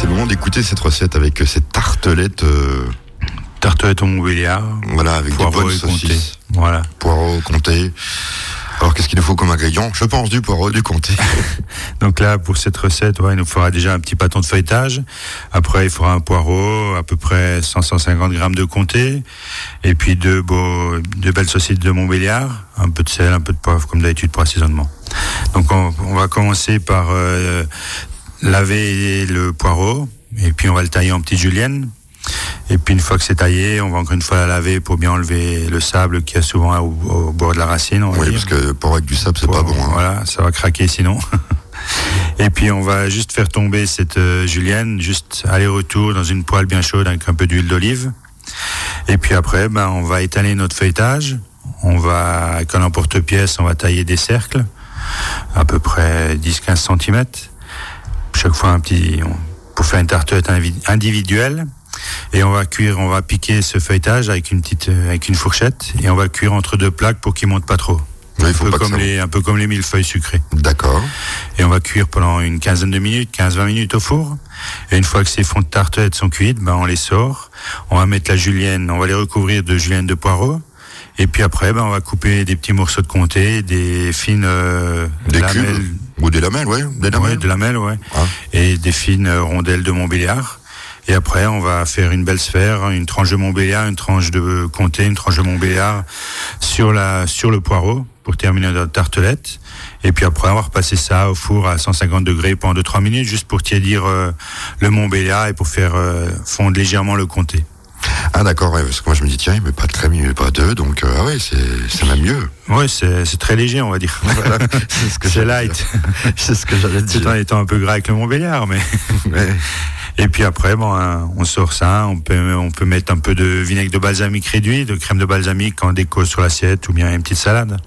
C'est le moment d'écouter cette recette avec cette tartelette. Euh, tartelette au Montbéliard. Voilà, avec des bonnes saucisses. Voilà. Poireaux, comté. Alors qu'est-ce qu'il nous faut comme ingrédient? Je pense du poireau, du comté. Donc là, pour cette recette, ouais, il nous faudra déjà un petit pâton de feuilletage. Après, il faudra un poireau, à peu près 100-150 grammes de comté. Et puis deux, beaux, deux belles saucisses de Montbéliard. Un peu de sel, un peu de poivre, comme d'habitude pour assaisonnement. Donc on, va commencer par euh, laver le poireau. Et puis on va le tailler en petites juliennes et puis une fois que c'est taillé, on va encore une fois la laver pour bien enlever le sable qui a souvent au, bord de la racine. oui, parce que pour avec du sable, c'est pas bon. Hein. Voilà, ça va craquer sinon. Et puis on va juste faire tomber cette euh, julienne, juste aller-retour dans une poêle bien chaude avec un peu d'huile d'olive. Et puis après, ben, on va étaler notre feuilletage. On va, avec un emporte-pièce, on va tailler des cercles, à peu près 10-15 cm. Chaque fois un petit, pour faire une tartelette individuelle. Et on va cuire, on va piquer ce feuilletage avec une petite, euh, avec une fourchette et on va cuire entre deux plaques pour qu'il monte pas trop. un, peu comme les, un peu comme les millefeuilles sucrées. D'accord. Et on va cuire pendant une quinzaine de minutes, 15-20 minutes au four. Et une fois que ces fonds de tartelette sont cuits, ben on les sort. On va mettre la julienne, on va les recouvrir de julienne de poireau. Et puis après, ben on va couper des petits morceaux de comté, des fines euh, des lamelles. Ou des lamelles, ouais. Des lamelles. Ouais, des lamelles, ouais. Ah. Et des fines euh, rondelles de Montbéliard. Et après, on va faire une belle sphère, une tranche de Montbéliard, une tranche de comté, une tranche de Montbéliard sur la sur le poireau pour terminer notre tartelette. Et puis après, on va repasser ça au four à 150 degrés pendant 2-3 minutes, juste pour tiédir euh, le Montbéliard et pour faire euh, fondre légèrement le comté. Ah d'accord, parce que moi je me dis tiens, il met pas de crème, il met pas d'œufs, donc euh, ah ouais, c'est même mieux. Oui, c'est très léger, on va dire. c'est ce que light. c'est ce que j'allais dire. Tout en étant un peu gras avec le Montbéliard, mais. mais... Et puis après, bon, hein, on sort ça. On peut, on peut mettre un peu de vinaigre de balsamique réduit, de crème de balsamique en déco sur l'assiette ou bien une petite salade.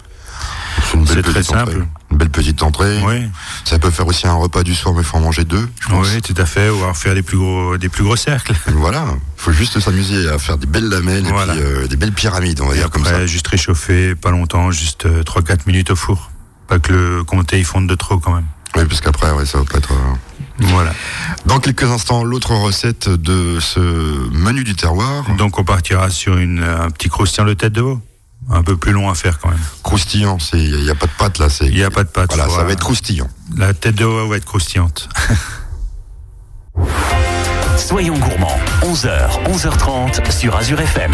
C'est très simple. Une belle petite entrée. Oui. Ça peut faire aussi un repas du soir, mais il faut en manger deux. Oui, tout à fait. Ou alors faire des plus gros, des plus gros cercles. Voilà. Il faut juste s'amuser à faire des belles lamelles et puis, euh, des belles pyramides, on va dire comme ça. Juste réchauffer, pas longtemps, juste 3-4 euh, minutes au four. Pas que le comté il fonde de trop quand même. Oui, parce qu'après, ouais, ça va pas être. Euh, voilà. Dans quelques instants, l'autre recette de ce menu du terroir. Donc on partira sur une, un petit croustillant de tête de veau. Un peu plus long à faire quand même. Croustillant, il n'y a, pas de pâte là. Il n'y a pas de pâte. Voilà, ça va être croustillant. La tête de veau va être croustillante. Soyons gourmands, 11h, 11h30 sur Azure FM.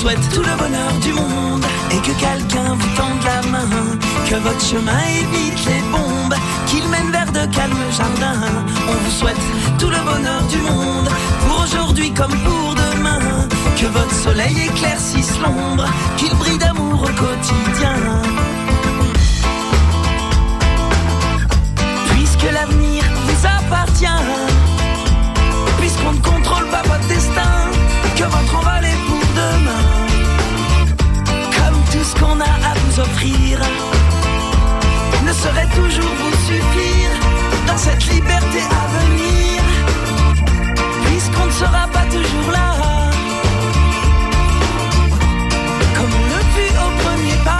souhaite tout le bonheur du monde et que quelqu'un que votre chemin évite les bombes, qu'il mène vers de calmes jardins. On vous souhaite tout le bonheur du monde pour aujourd'hui comme pour demain, que votre soleil éclaircisse l'ombre, qu'il brille d'amour au quotidien. Puisque l'avenir vous appartient, puisqu'on ne contrôle pas votre destin, que votre envol est pour demain ce qu'on a à vous offrir ne saurait toujours vous suffire dans cette liberté à venir, puisqu'on ne sera pas toujours là. Comme on le fut au premier pas,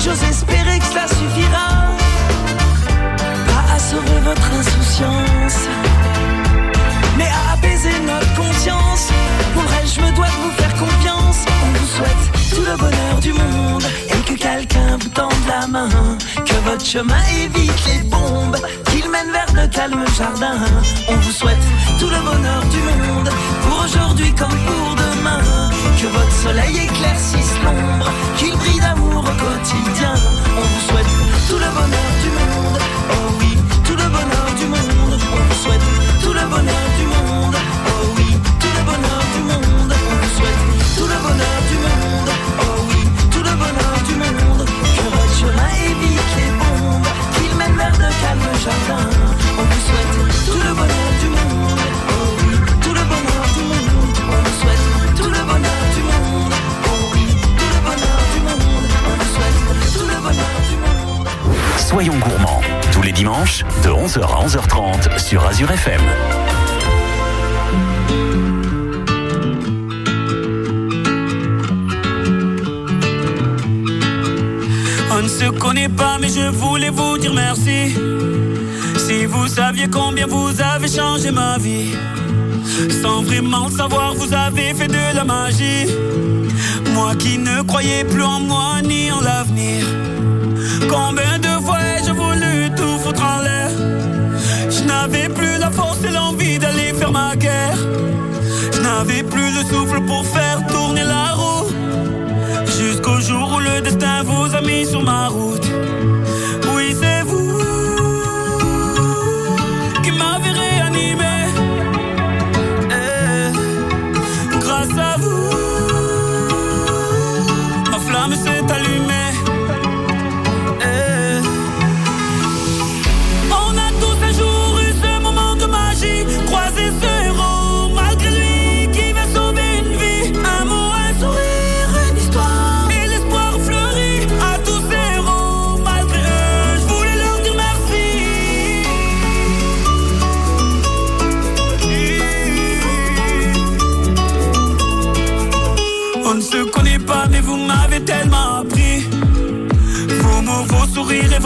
J'ose espérer que cela suffira. Pas à sauver votre insouciance, mais à apaiser notre conscience. Pour elle, je me dois de vous faire confiance. On vous souhaite tout le bonheur du monde et que quelqu'un vous tende la main. Que votre chemin évite les bombes, qu'il mène vers le calme jardin. On vous souhaite tout le bonheur du monde pour aujourd'hui comme pour demain. Que votre soleil éclaircisse l'ombre, qu'il quotidien. On vous souhaite tout le bonheur du monde, 11h à 11h30 sur Azure FM. On ne se connaît pas, mais je voulais vous dire merci. Si vous saviez combien vous avez changé ma vie. Sans vraiment savoir, vous avez fait de la magie. Moi qui ne croyais plus en moi ni en l'avenir. Souffle pour faire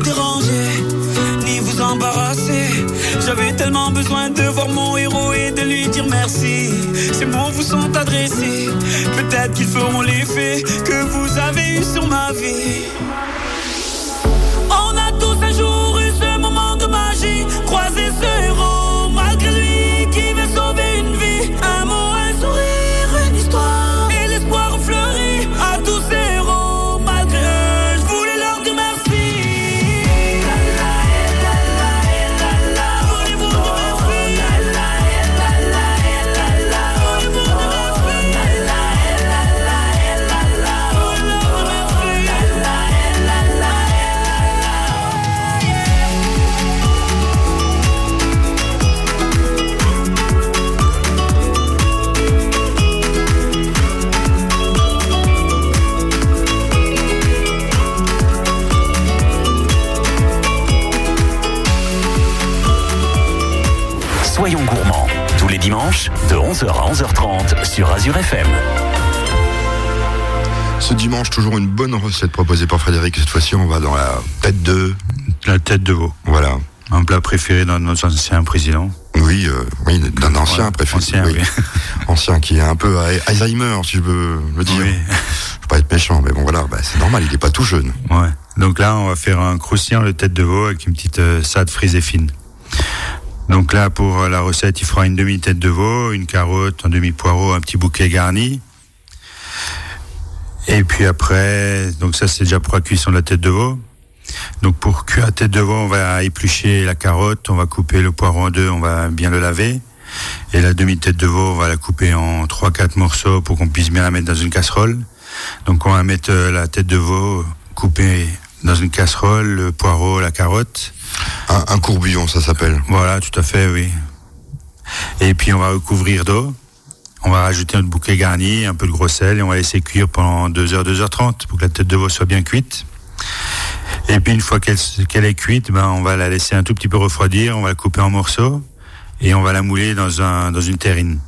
déranger ni vous embarrasser. J'avais tellement besoin de voir mon héros et de lui dire merci. Ces mots vous sont adressés. Peut-être qu'ils feront l'effet que vous avez eu sur ma vie. On a tous un jour eu ce moment de magie, croisé ce héros, 11h à 11h30 sur Azure FM. Ce dimanche, toujours une bonne recette proposée par Frédéric. Cette fois-ci, on va dans la tête de. La tête de veau. Voilà. Un plat préféré d'un de nos anciens présidents Oui, euh, oui d'un ancien préféré. Ancien, oui. oui. ancien qui est un peu Alzheimer, si je veux le dire. Oui. Je veux pas être méchant, mais bon voilà, bah, c'est normal, il est pas tout jeune. Ouais. Donc là, on va faire un croustillant de tête de veau avec une petite euh, sade frisée fine. Donc là, pour la recette, il fera une demi-tête de veau, une carotte, un demi-poireau, un petit bouquet garni. Et puis après, donc ça c'est déjà pour la cuisson de la tête de veau. Donc pour cuire la tête de veau, on va éplucher la carotte, on va couper le poireau en deux, on va bien le laver. Et la demi-tête de veau, on va la couper en 3-4 morceaux pour qu'on puisse bien la mettre dans une casserole. Donc on va mettre euh, la tête de veau coupée dans une casserole, le poireau, la carotte. Un, courbillon, ça s'appelle. Voilà, tout à fait, oui. Et puis on va recouvrir d'eau. On va rajouter notre bouquet garni, un peu de gros sel et on va laisser cuire pendant 2h, 2h30 pour que la tête de veau soit bien cuite. Et puis une fois qu'elle est cuite, ben, on va la laisser un tout petit peu refroidir, on va la couper en morceaux et on va la mouler dans une terrine.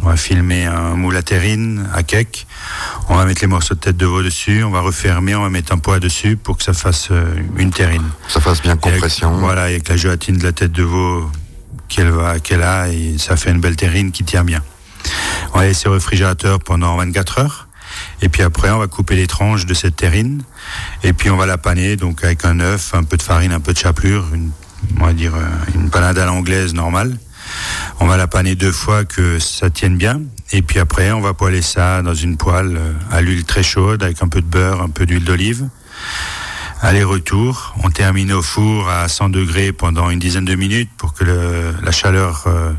On va filmer un moule à terrine, à cake. On va mettre les morceaux de tête de veau dessus, on va refermer, on va mettre un poids dessus pour que ça fasse euh, une terrine. Ça fasse bien Et avec- compression. voilà, avec la gélatine de la tête de veau qu'elle va, qu'elle a, et ça fait une belle terrine qui tient bien. On va laisser au réfrigérateur pendant 24 heures. Et puis après, on va couper les tranches de cette terrine. Et puis on va la paner, donc avec un œuf, un peu de farine, un peu de chapelure, une, on va dire euh, une panade à l'anglaise normale. On va la paner deux fois que ça tienne bien. Et puis après, on va poêler ça dans une poêle euh, à l'huile très chaude avec un peu de beurre, un peu d'huile d'olive. Aller-retour. On termine au four à 100 degrés pendant une dizaine de minutes pour que la chaleur euh,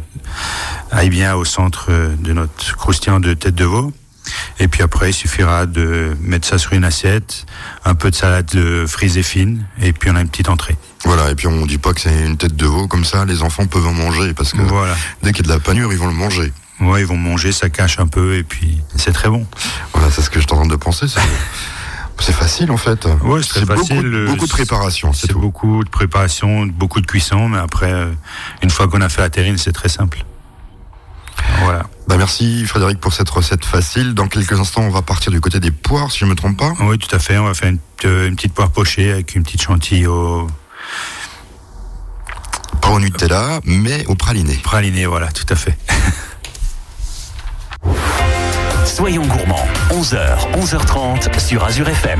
aille bien au centre euh, de notre croustillant de tête de veau. Et puis après, il suffira de mettre ça sur une assiette, un peu de salade de frisée fine, et puis on a une petite entrée. Voilà, et puis on dit pas que c'est une tête de veau, comme ça les enfants peuvent en manger, parce que Voilà. dès qu'il y a de la panure, ils vont le manger. Ouais, ils vont manger, ça cache un peu, et puis c'est très bon. Voilà, c'est ce que je suis en train de penser. C'est, facile en fait. Ouais, c'est très beaucoup, facile. euh, beaucoup de préparation, c'est, beaucoup de préparation, beaucoup de cuisson, mais après, euh, une fois qu'on a fait la terrine, c'est très simple. Voilà. Bah merci Frédéric pour cette recette facile. Dans quelques instants, on va partir du côté des poires, si je me trompe pas. Oui, tout à fait. On va faire une, euh, une petite poire pochée avec une petite chantilly au Pas au Nutella, mais au praliné. praliné, voilà, tout à fait. Soyons gourmands, 11h, 11h30 sur Azure FM.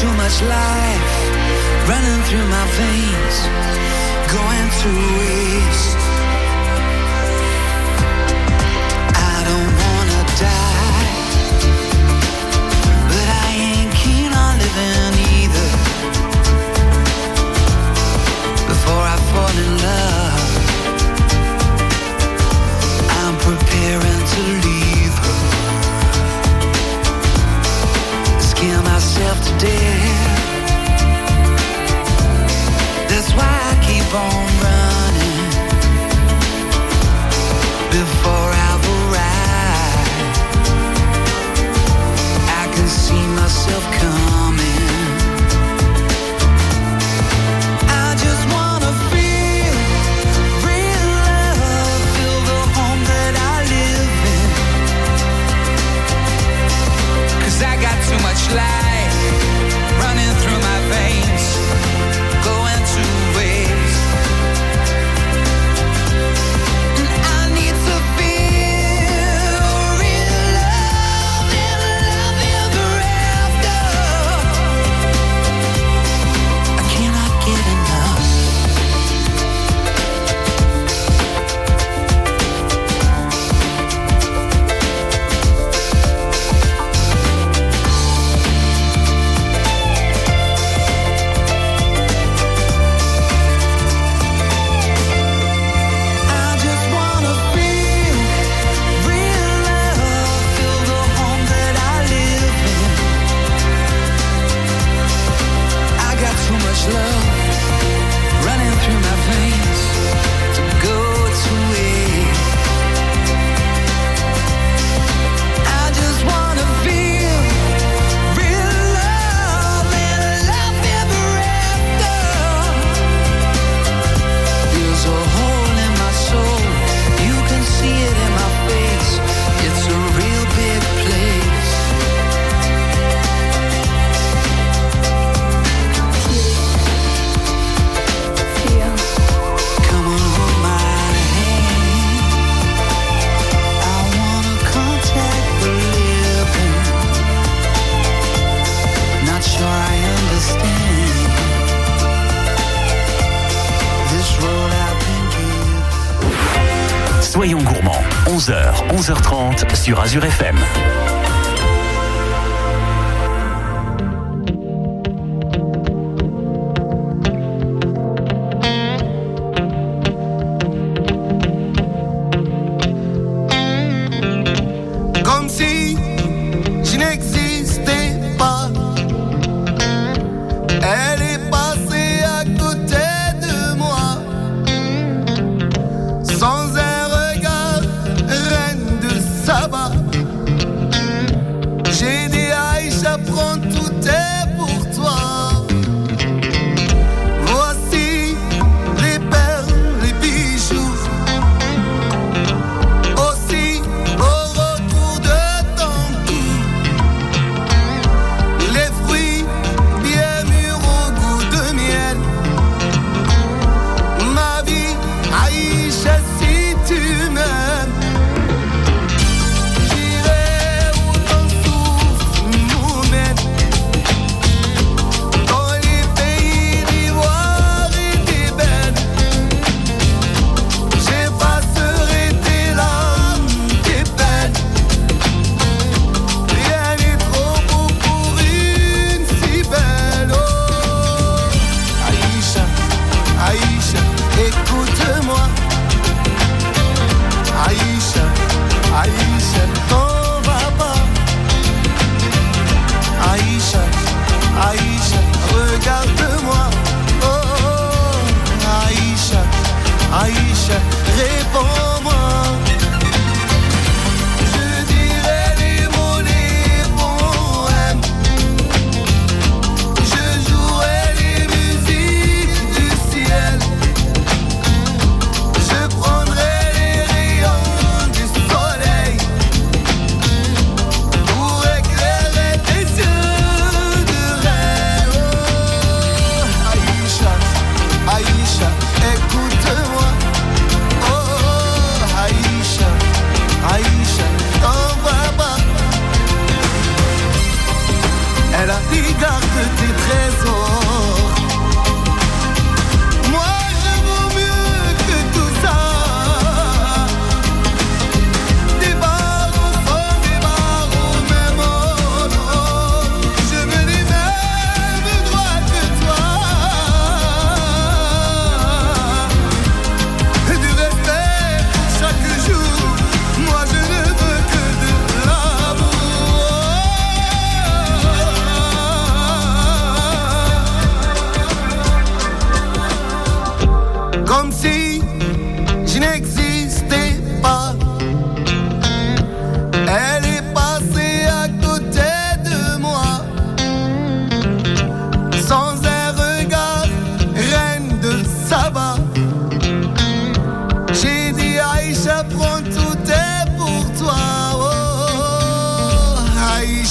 Too much life running through my veins, going to waste. I don't wanna die, but I ain't keen on living either. Before I fall in love, sur Azure FM.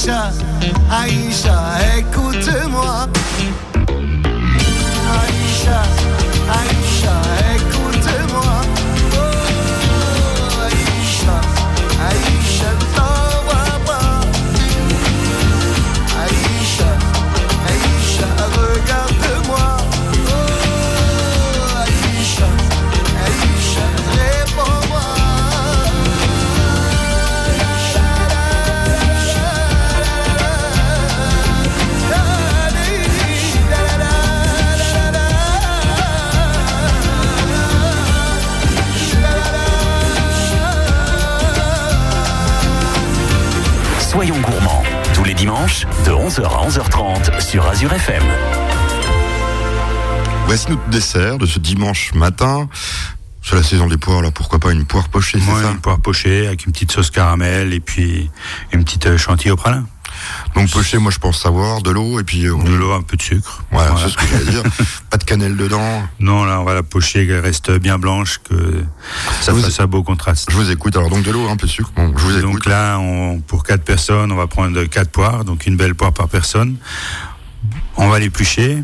Aïcha, Aïcha, écoute-moi. Dimanches de 11h à 11h30 sur Azure FM. Voici notre dessert de ce dimanche matin. C'est la saison des poires, là, pourquoi pas une poire pochée, c'est Moi, ça une poire pochée avec une petite sauce caramel et puis une petite euh, chantilly au pralin. Donc pochée, moi je pense savoir, de l'eau et puis... euh, De l'eau, un peu de sucre. Voilà, Voilà. c'est ce que j'allais dire. pas de cannelle dedans. Non, là, on va la pocher, qu'elle reste bien blanche, que ça Vous- fasse un beau contraste. Je vous écoute, alors donc de l'eau, un peu de sucre. Bon, je vous écoute. Donc là, on, pour quatre personnes, on va prendre quatre poires, donc une belle poire par personne. On va l'éplucher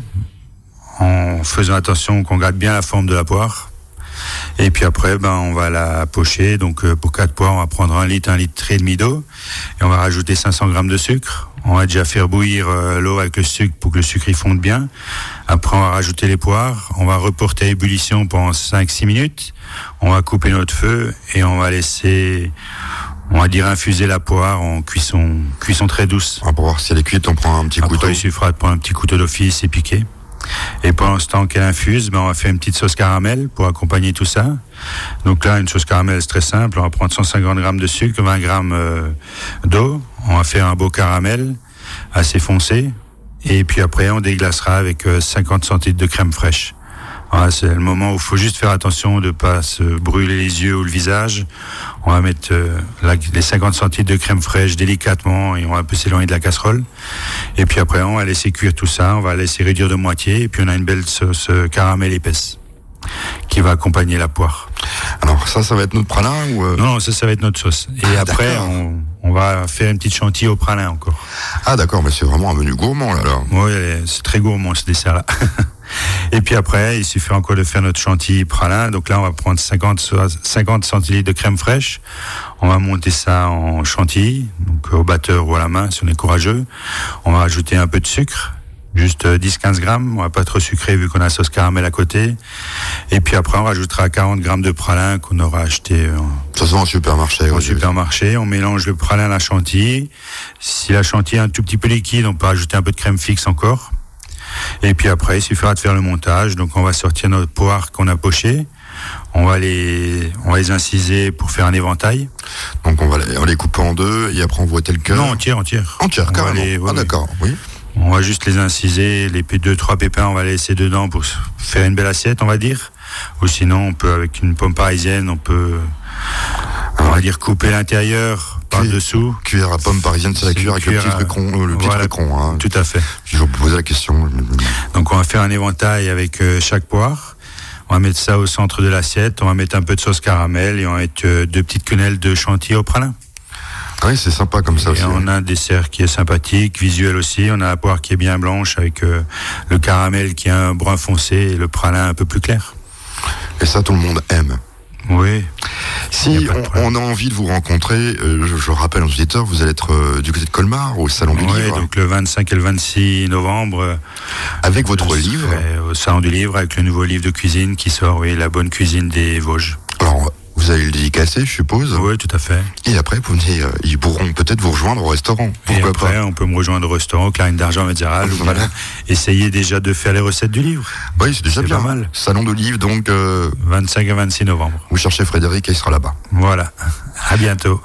en faisant attention qu'on garde bien la forme de la poire. Et puis après, ben, on va la pocher. Donc, euh, pour quatre poires, on va prendre un litre, un litre et demi d'eau. Et on va rajouter 500 grammes de sucre. On va déjà faire bouillir euh, l'eau avec le sucre pour que le sucre y fonde bien. Après, on va rajouter les poires. On va reporter à ébullition pendant 5-6 minutes. On va couper notre feu et on va laisser, on va dire infuser la poire en cuisson, cuisson très douce. Ah, Pour voir si elle est cuite, on prend un petit Après, couteau. il suffira de prendre un petit couteau d'office et piquer. Et pendant ce temps qu'elle infuse, ben, on va faire une petite sauce caramel pour accompagner tout ça. Donc là, une sauce caramel, c'est très simple. On va prendre 150 grammes de sucre, 20 grammes euh, d'eau. On va faire un beau caramel assez foncé. Et puis après, on déglacera avec euh, 50 centilitres de crème fraîche. Voilà, c'est le moment où il faut juste faire attention de pas se brûler les yeux ou le visage. On va mettre euh, la- les 50 centilitres de crème fraîche délicatement et on va un peu s'éloigner de la casserole. Et puis après, on va laisser cuire tout ça, on va laisser réduire de moitié et puis on a une belle sauce euh, caramel épaisse qui va accompagner la poire. Alors ça, ça va être notre pralin ou euh, Non, non, ça, ça va être notre sauce. Et Ah, après, on, on va faire une petite chantilly au pralin encore. Ah d'accord, mais c'est vraiment un menu gourmand là. là. Oui, c'est très gourmand ce dessert-là. Et puis après, il suffit encore de faire notre chantilly pralin. Donc là, on va prendre 50, soix- 50 centilitres de crème fraîche. On va monter ça en chantilly, donc au batteur ou à la main si on est courageux. On va rajouter un peu de sucre, juste euh, 10-15 grammes. On va pas trop sucrer vu qu'on a la sauce caramel à côté. Et puis après, on rajoutera 40 grammes de pralin qu'on aura acheté euh, Ça se vend au supermarché. au supermarché, on mélange le pralin à la chantilly. Si la chantilly est un tout petit peu liquide, on peut ajouter un peu de crème fixe encore. Et puis après, il suffira de faire le montage. Donc on va sortir notre poire qu'on a pochée. On va les, on va les inciser pour faire un éventail. Donc on va, les, on les couper en deux et après on voit tel cœur. Non, entière, entière. Entière, On va carrément. les- ouais, ah d'accord, oui. On va juste les inciser, les deux, trois pépins, on va les laisser dedans pour faire une belle assiette, on va dire. Ou sinon, on peut, avec une pomme parisienne, on peut, on va dire, couper l'intérieur par-dessous. Cuillère à pomme parisienne, c'est la cuillère avec le petit truc rond, le petit Voilà. rond. Hein. Tout à fait. Je vous posais la question. Donc on va faire un éventail avec euh, chaque poire. On va mettre ça au centre de l'assiette. On va mettre un peu de sauce caramel et on va mettre euh, deux petites quenelles de chantilly au pralin. Ah oui, c'est sympa comme ça et aussi. on a un dessert qui est sympathique, visuel aussi. On a la poire qui est bien blanche avec euh, le caramel qui est un brun foncé et le pralin un peu plus clair. Et ça, tout le monde aime. Oui. Si on, a envie de vous rencontrer, euh, je, je rappelle aux auditeurs, vous allez être euh, du côté de Colmar, au Salon du Ouais, Livre, donc le 25 et le 26 novembre. euh, avec votre livre. Au salon du livre avec le nouveau livre de cuisine qui sort, oui, la bonne cuisine des Vosges. Alors, vous allez le dédicacer, je suppose. Oui, tout à fait. Et après, vous venez, euh, ils pourront peut-être vous rejoindre au restaurant. Et Pourquoi après, pas on peut me rejoindre au restaurant Clarine d'Argent Médiéral Voilà. bien essayer déjà de faire les recettes du livre. Oui, c'est déjà bien. pas mal. Salon de Livre, donc euh, 25 et 26 novembre. vous cherchez Frédéric et il sera là-bas. Voilà. À bientôt.